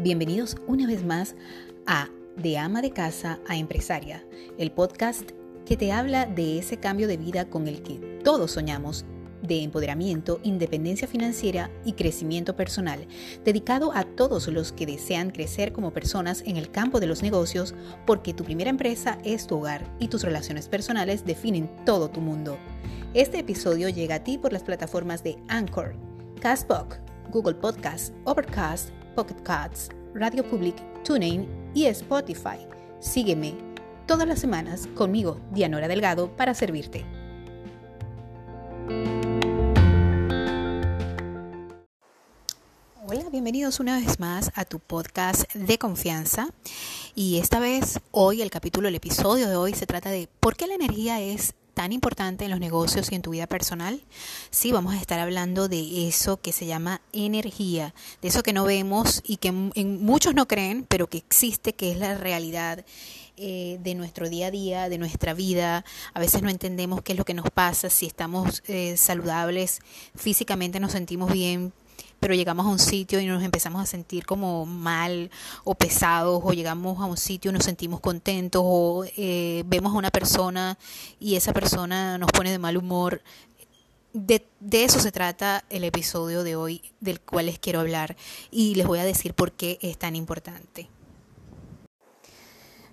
Bienvenidos una vez más a De ama de casa a empresaria, el podcast que te habla de ese cambio de vida con el que todos soñamos de empoderamiento, independencia financiera y crecimiento personal, dedicado a todos los que desean crecer como personas en el campo de los negocios, porque tu primera empresa es tu hogar y tus relaciones personales definen todo tu mundo. Este episodio llega a ti por las plataformas de Anchor, Castbox, Google Podcast, Overcast, Pocket Casts, Radio Public, TuneIn y Spotify. Sígueme todas las semanas conmigo, Dianora Delgado, para servirte. Hola, bienvenidos una vez más a tu podcast de confianza. Y esta vez, hoy, el capítulo, el episodio de hoy se trata de por qué la energía es tan importante en los negocios y en tu vida personal? Sí, vamos a estar hablando de eso que se llama energía, de eso que no vemos y que en muchos no creen, pero que existe, que es la realidad eh, de nuestro día a día, de nuestra vida. A veces no entendemos qué es lo que nos pasa, si estamos eh, saludables, físicamente nos sentimos bien, pero llegamos a un sitio y nos empezamos a sentir como mal o pesados, o llegamos a un sitio y nos sentimos contentos, o eh, vemos a una persona y esa persona nos pone de mal humor. De, de, eso se trata el episodio de hoy del cual les quiero hablar y les voy a decir por qué es tan importante.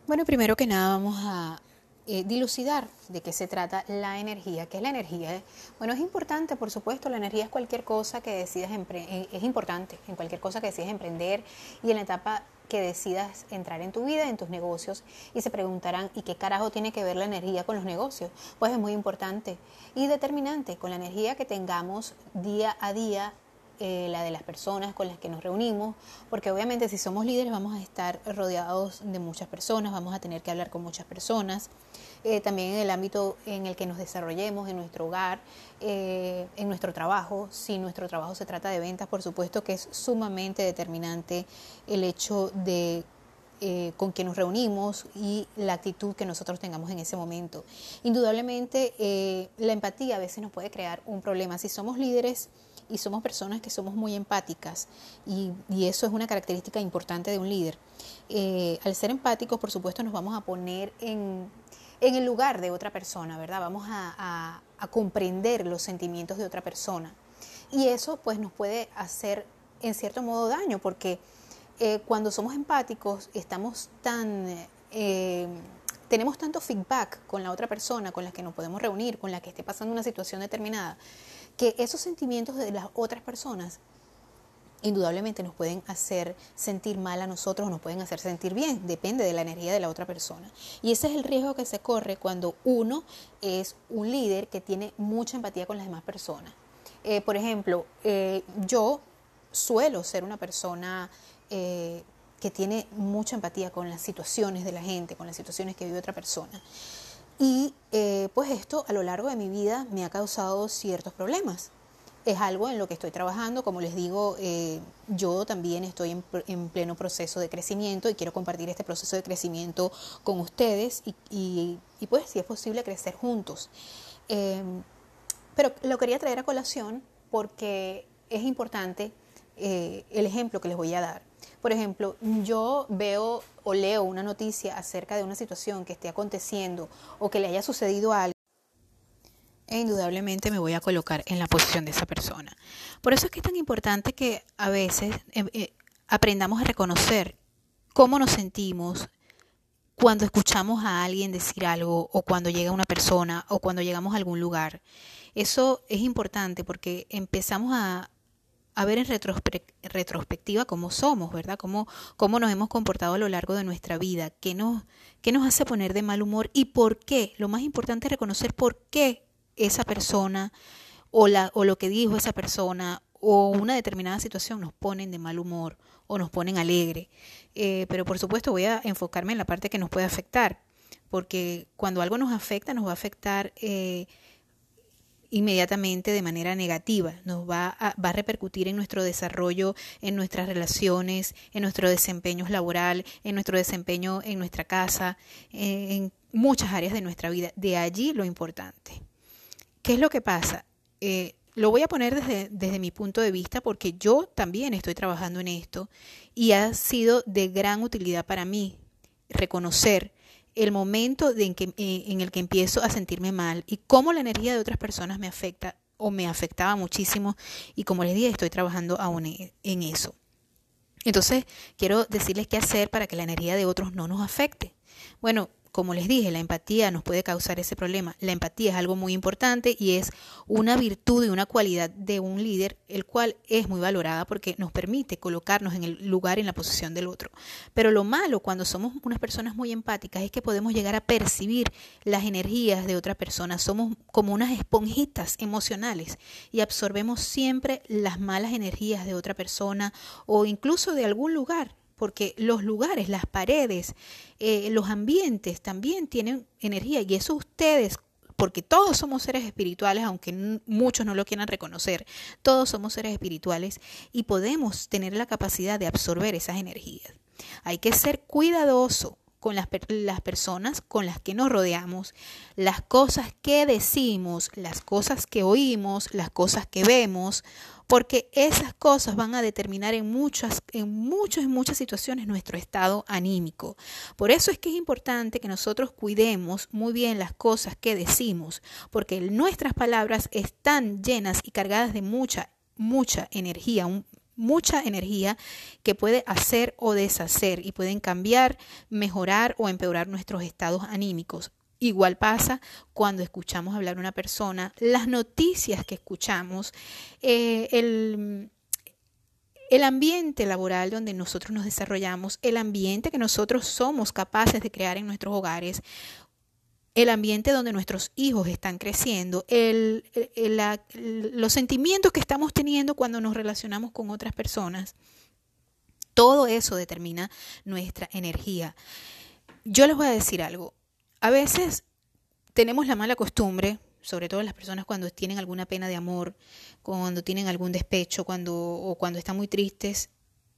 Bueno, primero que nada vamos a eh, dilucidar de qué se trata la energía. ¿Qué es la energía? Bueno, es importante, por supuesto, la energía es cualquier cosa que decidas, eh, es importante en cualquier cosa que decidas emprender y en la etapa que decidas entrar en tu vida, en tus negocios, y se preguntarán, ¿y qué carajo tiene que ver la energía con los negocios? Pues es muy importante y determinante con la energía que tengamos día a día eh, la de las personas con las que nos reunimos, porque obviamente si somos líderes vamos a estar rodeados de muchas personas, vamos a tener que hablar con muchas personas, eh, también en el ámbito en el que nos desarrollemos, en nuestro hogar, eh, en nuestro trabajo, si nuestro trabajo se trata de ventas, por supuesto que es sumamente determinante el hecho de con que nos reunimos y la actitud que nosotros tengamos en ese momento. Indudablemente, la empatía a veces nos puede crear un problema. Si somos líderes, y somos personas que somos muy empáticas y, eso es una característica importante de un líder. Eh, al ser empáticos, por supuesto, nos vamos a poner en, en el lugar de otra persona, ¿verdad? Vamos a, a, comprender los sentimientos de otra persona. Y eso pues nos puede hacer en cierto modo daño porque eh, cuando somos empáticos estamos tan... Eh, tenemos tanto feedback con la otra persona con la que nos podemos reunir, con la que esté pasando una situación determinada, que esos sentimientos de las otras personas indudablemente nos pueden hacer sentir mal a nosotros o nos pueden hacer sentir bien, depende de la energía de la otra persona. Y ese es el riesgo que se corre cuando uno es un líder que tiene mucha empatía con las demás personas. Eh, por ejemplo, eh, yo suelo ser una persona eh, que tiene mucha empatía con las situaciones de la gente, con las situaciones que vive otra persona. Y eh, pues esto a lo largo de mi vida me ha causado ciertos problemas. Es algo en lo que estoy trabajando, como les digo, eh, yo también estoy en, pleno proceso de crecimiento y quiero compartir este proceso de crecimiento con ustedes y, pues si es posible crecer juntos. Em, pero lo quería traer a colación porque es importante eh, el ejemplo que les voy a dar. Por ejemplo, yo veo o leo una noticia acerca de una situación que esté aconteciendo o que le haya sucedido a alguien e indudablemente me voy a colocar en la posición de esa persona. Por eso es que es tan importante que a veces eh, eh, aprendamos a reconocer cómo nos sentimos cuando escuchamos a alguien decir algo o cuando llega una persona o cuando llegamos a algún lugar. Eso es importante porque empezamos a, a ver en retrospectiva cómo somos, ¿verdad? Cómo, cómo nos hemos comportado a lo largo de nuestra vida, qué nos, qué nos hace poner de mal humor y por qué. Lo más importante es reconocer por qué esa persona o, la, o lo que dijo esa persona o una determinada situación nos ponen de mal humor o nos ponen alegre. Eh, pero por supuesto voy a enfocarme en la parte que nos puede afectar, porque cuando algo nos afecta, nos va a afectar eh, inmediatamente de manera negativa, nos va a, va a repercutir en nuestro desarrollo, en nuestras relaciones, en nuestro desempeño laboral, en nuestro desempeño en nuestra casa, en muchas áreas de nuestra vida. De allí lo importante. ¿Qué es lo que pasa? Eh, lo voy a poner desde, desde mi punto de vista porque yo también estoy trabajando en esto y ha sido de gran utilidad para mí reconocer el momento en, que, eh, en el que empiezo a sentirme mal y cómo la energía de otras personas me afecta o me afectaba muchísimo y como les dije estoy trabajando aún en eso. Entonces quiero decirles qué hacer para que la energía de otros no nos afecte. Bueno, como les dije, la empatía nos puede causar ese problema. La empatía es algo muy importante y es una virtud y una cualidad de un líder, el cual es muy valorada porque nos permite colocarnos en el lugar, en la posición del otro. Pero lo malo cuando somos unas personas muy empáticas es que podemos llegar a percibir las energías de otra persona. Somos como unas esponjitas emocionales y absorbemos siempre las malas energías de otra persona o incluso de algún lugar porque los lugares, las paredes, eh, los ambientes también tienen energía y eso ustedes, porque todos somos seres espirituales, aunque muchos no lo quieran reconocer, todos somos seres espirituales y podemos tener la capacidad de absorber esas energías. Hay que ser cuidadoso con las, las, personas con las que nos rodeamos, las cosas que decimos, las cosas que oímos, las cosas que vemos, porque esas cosas van a determinar en muchas, en muchas, muchas situaciones nuestro estado anímico. Por eso es que es importante que nosotros cuidemos muy bien las cosas que decimos, porque nuestras palabras están llenas y cargadas de mucha, mucha energía, mucha energía que puede hacer o deshacer y pueden cambiar, mejorar o empeorar nuestros estados anímicos. Igual pasa cuando escuchamos hablar a una persona, las noticias que escuchamos, eh, el, el ambiente laboral donde nosotros nos desarrollamos, el ambiente que nosotros somos capaces de crear en nuestros hogares, el ambiente donde nuestros hijos están creciendo, el, los sentimientos que estamos teniendo cuando nos relacionamos con otras personas. Todo eso determina nuestra energía. Yo les voy a decir algo. A veces tenemos la mala costumbre, sobre todo las personas cuando tienen alguna pena de amor, cuando tienen algún despecho, cuando o cuando están muy tristes.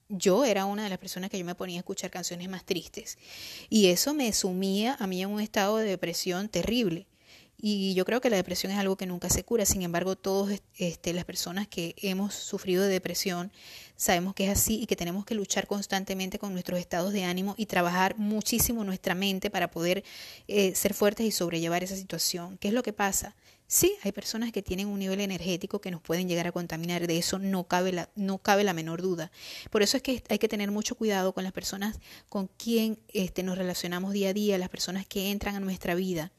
Yo era una de las personas que yo me ponía a escuchar canciones más tristes y eso me sumía a mí en un estado de depresión terrible. Y yo creo que la depresión es algo que nunca se cura. Sin embargo, todas este, las personas que hemos sufrido de depresión sabemos que es así y que tenemos que luchar constantemente con nuestros estados de ánimo y trabajar muchísimo nuestra mente para poder eh, ser fuertes y sobrellevar esa situación. ¿Qué es lo que pasa? Sí, hay personas que tienen un nivel energético que nos pueden llegar a contaminar, de eso no cabe la, no cabe la menor duda. Por eso es que hay que tener mucho cuidado con las personas con quien este, nos relacionamos día a día, las personas que entran a nuestra vida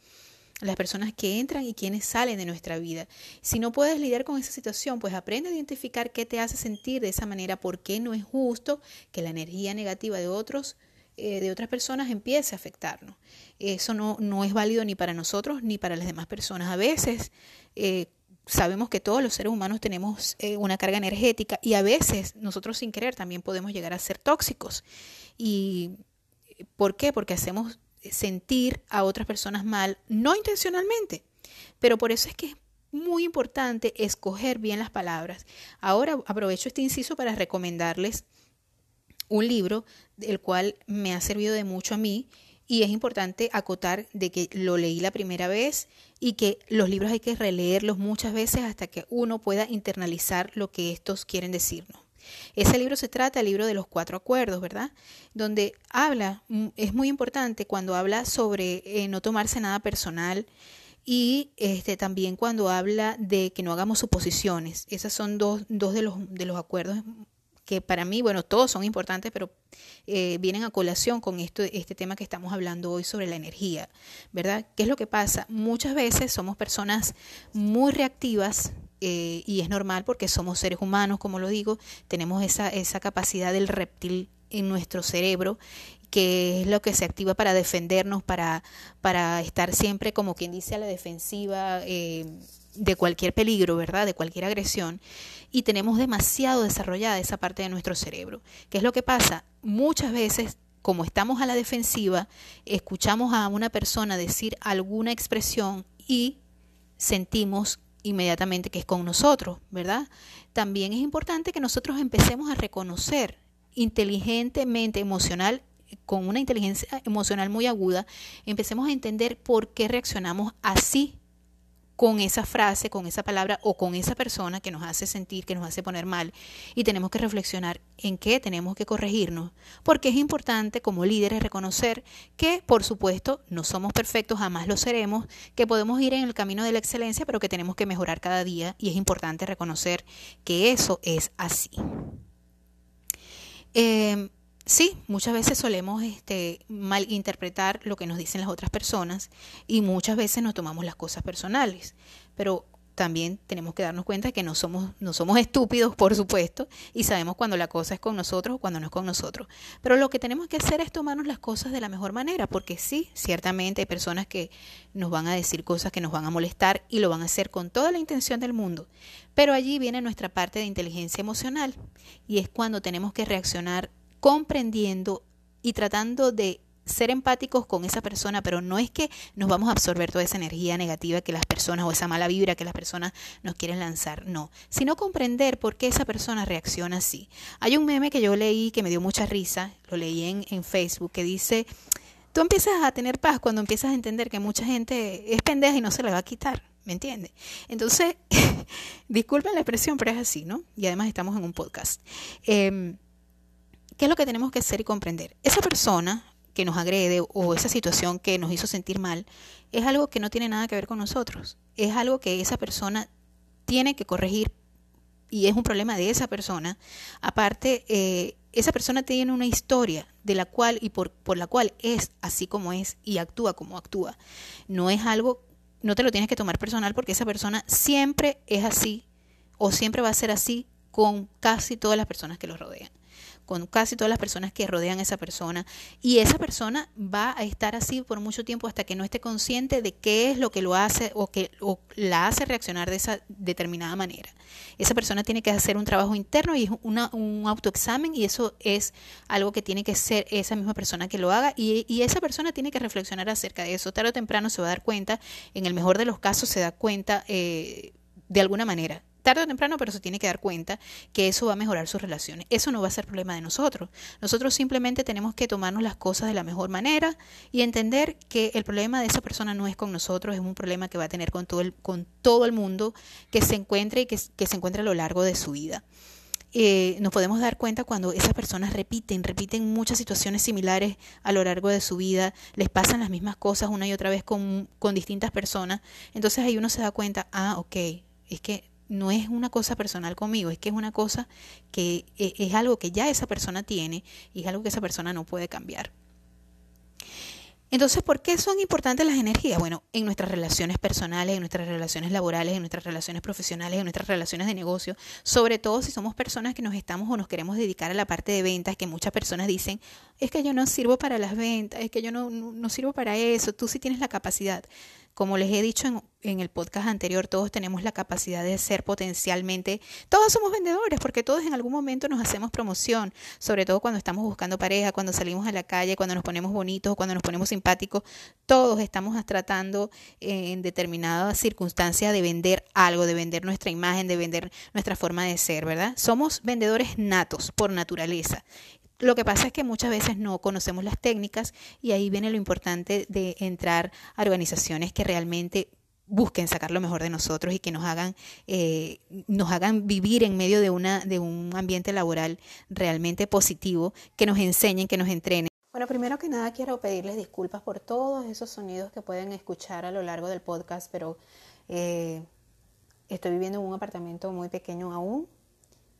las personas que entran y quienes salen de nuestra vida. Si no puedes lidiar con esa situación, pues aprende a identificar qué te hace sentir de esa manera, por qué no es justo que la energía negativa de otros eh, de otras personas empiece a afectarnos. Eso no, no es válido ni para nosotros ni para las demás personas. A veces eh, sabemos que todos los seres humanos tenemos eh, una carga energética y a veces nosotros sin querer también podemos llegar a ser tóxicos. ¿Y por qué? Porque hacemos sentir a otras personas mal, no intencionalmente, pero por eso es que es muy importante escoger bien las palabras. Ahora aprovecho este inciso para recomendarles un libro del cual me ha servido de mucho a mí y es importante acotar de que lo leí la primera vez y que los libros hay que releerlos muchas veces hasta que uno pueda internalizar lo que estos quieren decirnos. Ese libro se trata, el libro de los cuatro acuerdos, ¿verdad? Donde habla, mm, es muy importante cuando habla sobre eh, no tomarse nada personal y este, también cuando habla de que no hagamos suposiciones. Esos son dos, dos de, los, de los acuerdos que para mí, bueno, todos son importantes, pero eh, vienen a colación con esto, este tema que estamos hablando hoy sobre la energía, ¿verdad? ¿Qué es lo que pasa? Muchas veces somos personas muy reactivas eh, y es normal porque somos seres humanos, como lo digo, tenemos esa, esa capacidad del reptil en nuestro cerebro que es lo que se activa para defendernos, para, para estar siempre, como quien dice, a la defensiva eh, de cualquier peligro, ¿verdad? De cualquier agresión. Y tenemos demasiado desarrollada esa parte de nuestro cerebro. ¿Qué es lo que pasa? Muchas veces, como estamos a la defensiva, escuchamos a una persona decir alguna expresión y sentimos inmediatamente que es con nosotros, ¿verdad? También es importante que nosotros empecemos a reconocer inteligentemente, emocional, con una inteligencia emocional muy aguda, empecemos a entender por qué reaccionamos así con esa frase, con esa palabra o con esa persona que nos hace sentir, que nos hace poner mal. Y tenemos que reflexionar en qué tenemos que corregirnos. Porque es importante como líderes reconocer que, por supuesto, no somos perfectos, jamás lo seremos, que podemos ir en el camino de la excelencia, pero que tenemos que mejorar cada día. Y es importante reconocer que eso es así. Eh, Sí, muchas veces solemos este, malinterpretar lo que nos dicen las otras personas y muchas veces nos tomamos las cosas personales, pero también tenemos que darnos cuenta de que no somos, no somos estúpidos, por supuesto, y sabemos cuando la cosa es con nosotros o cuando no es con nosotros. Pero lo que tenemos que hacer es tomarnos las cosas de la mejor manera, porque sí, ciertamente hay personas que nos van a decir cosas que nos van a molestar y lo van a hacer con toda la intención del mundo. Pero allí viene nuestra parte de inteligencia emocional y es cuando tenemos que reaccionar comprendiendo y tratando de ser empáticos con esa persona, pero no es que nos vamos a absorber toda esa energía negativa que las personas o esa mala vibra que las personas nos quieren lanzar, no, sino comprender por qué esa persona reacciona así. Hay un meme que yo leí que me dio mucha risa, lo leí en, Facebook, que dice, tú empiezas a tener paz cuando empiezas a entender que mucha gente es pendeja y no se la va a quitar. ¿Me entiendes? Entonces, disculpen la expresión, pero es así, ¿no? Y además estamos en un podcast. Eh, ¿Qué es lo que tenemos que hacer y comprender? Esa persona que nos agrede o esa situación que nos hizo sentir mal es algo que no tiene nada que ver con nosotros. Es algo que esa persona tiene que corregir y es un problema de esa persona. Aparte, eh, esa persona tiene una historia de la cual y por, por la cual es así como es y actúa como actúa. No es algo, no te lo tienes que tomar personal porque esa persona siempre es así o siempre va a ser así con casi todas las personas que lo rodean con casi todas las personas que rodean a esa persona y esa persona va a estar así por mucho tiempo hasta que no esté consciente de qué es lo que lo hace o que la hace reaccionar de esa determinada manera. Esa persona tiene que hacer un trabajo interno y una, un autoexamen y eso es algo que tiene que ser esa misma persona que lo haga y, esa persona tiene que reflexionar acerca de eso. Tarde o temprano se va a dar cuenta, en el mejor de los casos se da cuenta eh, de alguna manera tarde o temprano, pero se tiene que dar cuenta que eso va a mejorar sus relaciones. Eso no va a ser problema de nosotros. Nosotros simplemente tenemos que tomarnos las cosas de la mejor manera y entender que el problema de esa persona no es con nosotros, es un problema que va a tener con todo el, con todo el mundo que se encuentre y que, se encuentre a lo largo de su vida. Eh, nos podemos dar cuenta cuando esas personas repiten, repiten muchas situaciones similares a lo largo de su vida, les pasan las mismas cosas una y otra vez con, con distintas personas. Entonces ahí uno se da cuenta, ah, ok, es que no es una cosa personal conmigo, es que es una cosa que e, es algo que ya esa persona tiene y es algo que esa persona no puede cambiar. Entonces, ¿por qué son importantes las energías? Bueno, en nuestras relaciones personales, en nuestras relaciones laborales, en nuestras relaciones profesionales, en nuestras relaciones de negocio, sobre todo si somos personas que nos estamos o nos queremos dedicar a la parte de ventas, que muchas personas dicen, es que yo no sirvo para las ventas, es que yo no, no, no sirvo para eso, tú sí tienes la capacidad. Como les he dicho en, el podcast anterior, todos tenemos la capacidad de ser potencialmente, todos somos vendedores porque todos en algún momento nos hacemos promoción, sobre todo cuando estamos buscando pareja, cuando salimos a la calle, cuando nos ponemos bonitos, cuando nos ponemos simpáticos, todos estamos tratando en determinada circunstancia de vender algo, de vender nuestra imagen, de vender nuestra forma de ser, ¿verdad? Somos vendedores natos por naturaleza lo que pasa es que muchas veces no conocemos las técnicas y ahí viene lo importante de entrar a organizaciones que realmente busquen sacar lo mejor de nosotros y que nos hagan, eh, nos hagan vivir en medio de, una, de un ambiente laboral realmente positivo, que nos enseñen, que nos entrenen. Bueno, primero que nada quiero pedirles disculpas por todos esos sonidos que pueden escuchar a lo largo del podcast, pero eh, estoy viviendo en un apartamento muy pequeño aún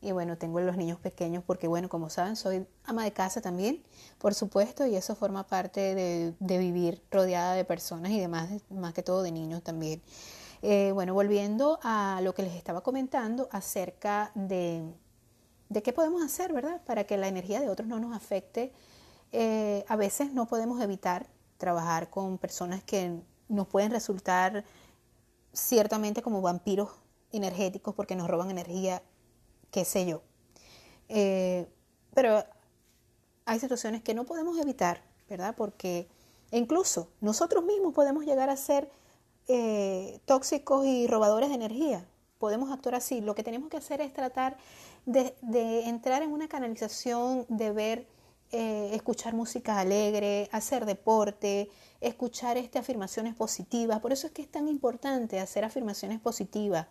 y bueno, tengo los niños pequeños porque, bueno, como saben, soy ama de casa también, por supuesto, y eso forma parte de, vivir rodeada de personas y demás, más que todo de niños también. Eh, bueno, volviendo a lo que les estaba comentando acerca de, de qué podemos hacer, ¿verdad? Para que la energía de otros no nos afecte. Eh, a veces no podemos evitar trabajar con personas que nos pueden resultar ciertamente como vampiros energéticos porque nos roban energía qué sé yo. Eh, pero hay situaciones que no podemos evitar, ¿verdad? Porque incluso nosotros mismos podemos llegar a ser eh, tóxicos y robadores de energía. Podemos actuar así. Lo que tenemos que hacer es tratar de, entrar en una canalización, de ver, eh, escuchar música alegre, hacer deporte, escuchar este, afirmaciones positivas. Por eso es que es tan importante hacer afirmaciones positivas,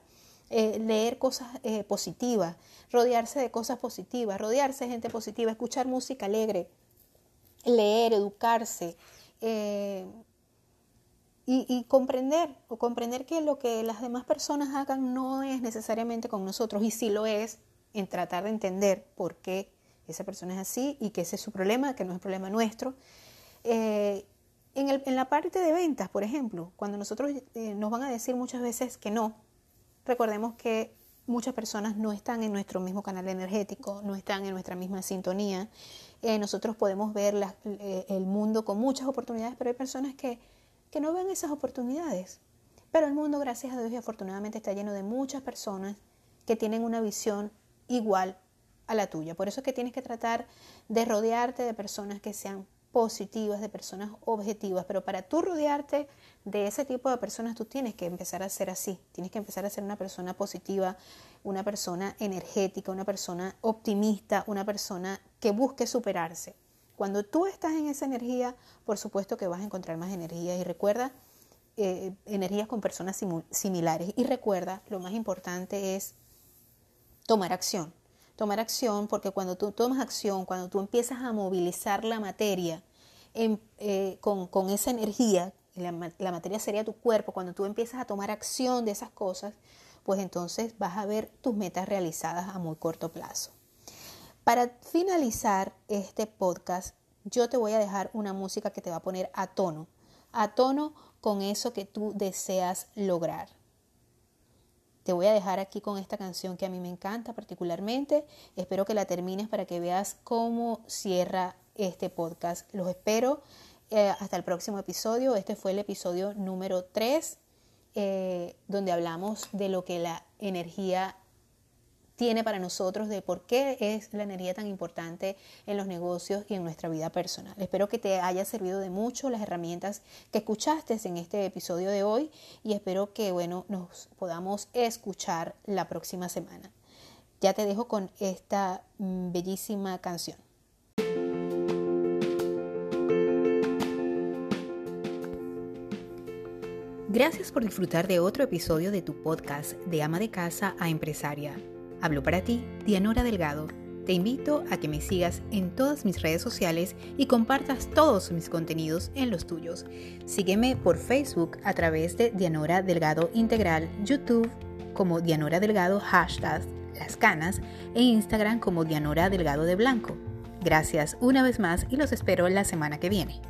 eh, leer cosas eh, positivas, rodearse de cosas positivas, rodearse de gente positiva, escuchar música alegre, leer, educarse. Eh, y, comprender, o comprender que lo que las demás personas hagan no es necesariamente con nosotros, y si lo es, en tratar de entender por qué esa persona es así y que ese es su problema, que no es problema nuestro. en, el, en, la parte de ventas, por ejemplo, cuando nosotros nos van a decir muchas veces que no, Recordemos que muchas personas no están en nuestro mismo canal energético, no están en nuestra misma sintonía. Eh, nosotros podemos ver eh, el mundo con muchas oportunidades, pero hay personas que, que no ven esas oportunidades. Pero el mundo, gracias a Dios y afortunadamente, está lleno de muchas personas que tienen una visión igual a la tuya. Por eso es que tienes que tratar de rodearte de personas que sean positivas, de personas objetivas, pero para tú rodearte de ese tipo de personas tú tienes que empezar a ser así, tienes que empezar a ser una persona positiva, una persona energética, una persona optimista, una persona que busque superarse. Cuando tú estás en esa energía, por supuesto que vas a encontrar más energía y recuerda, eh, energías con personas similares. Y recuerda, lo más importante es tomar acción tomar acción, porque cuando tú tomas acción, cuando tú empiezas a movilizar la materia eh, con, esa energía, la materia sería tu cuerpo, cuando tú empiezas a tomar acción de esas cosas, pues entonces vas a ver tus metas realizadas a muy corto plazo. Para finalizar este podcast, yo te voy a dejar una música que te va a poner a tono, a tono con eso que tú deseas lograr. Te voy a dejar aquí con esta canción que a mí me encanta particularmente. Espero que la termines para que veas cómo cierra este podcast. Los espero eh, hasta el próximo episodio. Este fue el episodio número 3, eh, donde hablamos de lo que la energía tiene para nosotros de por qué es la energía tan importante en los negocios y en nuestra vida personal. Espero que te haya servido de mucho las herramientas que escuchaste en este episodio de hoy y espero que bueno, nos podamos escuchar la próxima semana. Ya te dejo con esta mm, bellísima canción. Gracias por disfrutar de otro episodio de tu podcast de ama de casa a empresaria. Hablo para ti, Dianora Delgado. Te invito a que me sigas en todas mis redes sociales y compartas todos mis contenidos en los tuyos. Sígueme por Facebook a través de Dianora Delgado Integral, YouTube como Dianora Delgado hashtag Las Canas e Instagram como Dianora Delgado de Blanco. Gracias una vez más y los espero la semana que viene.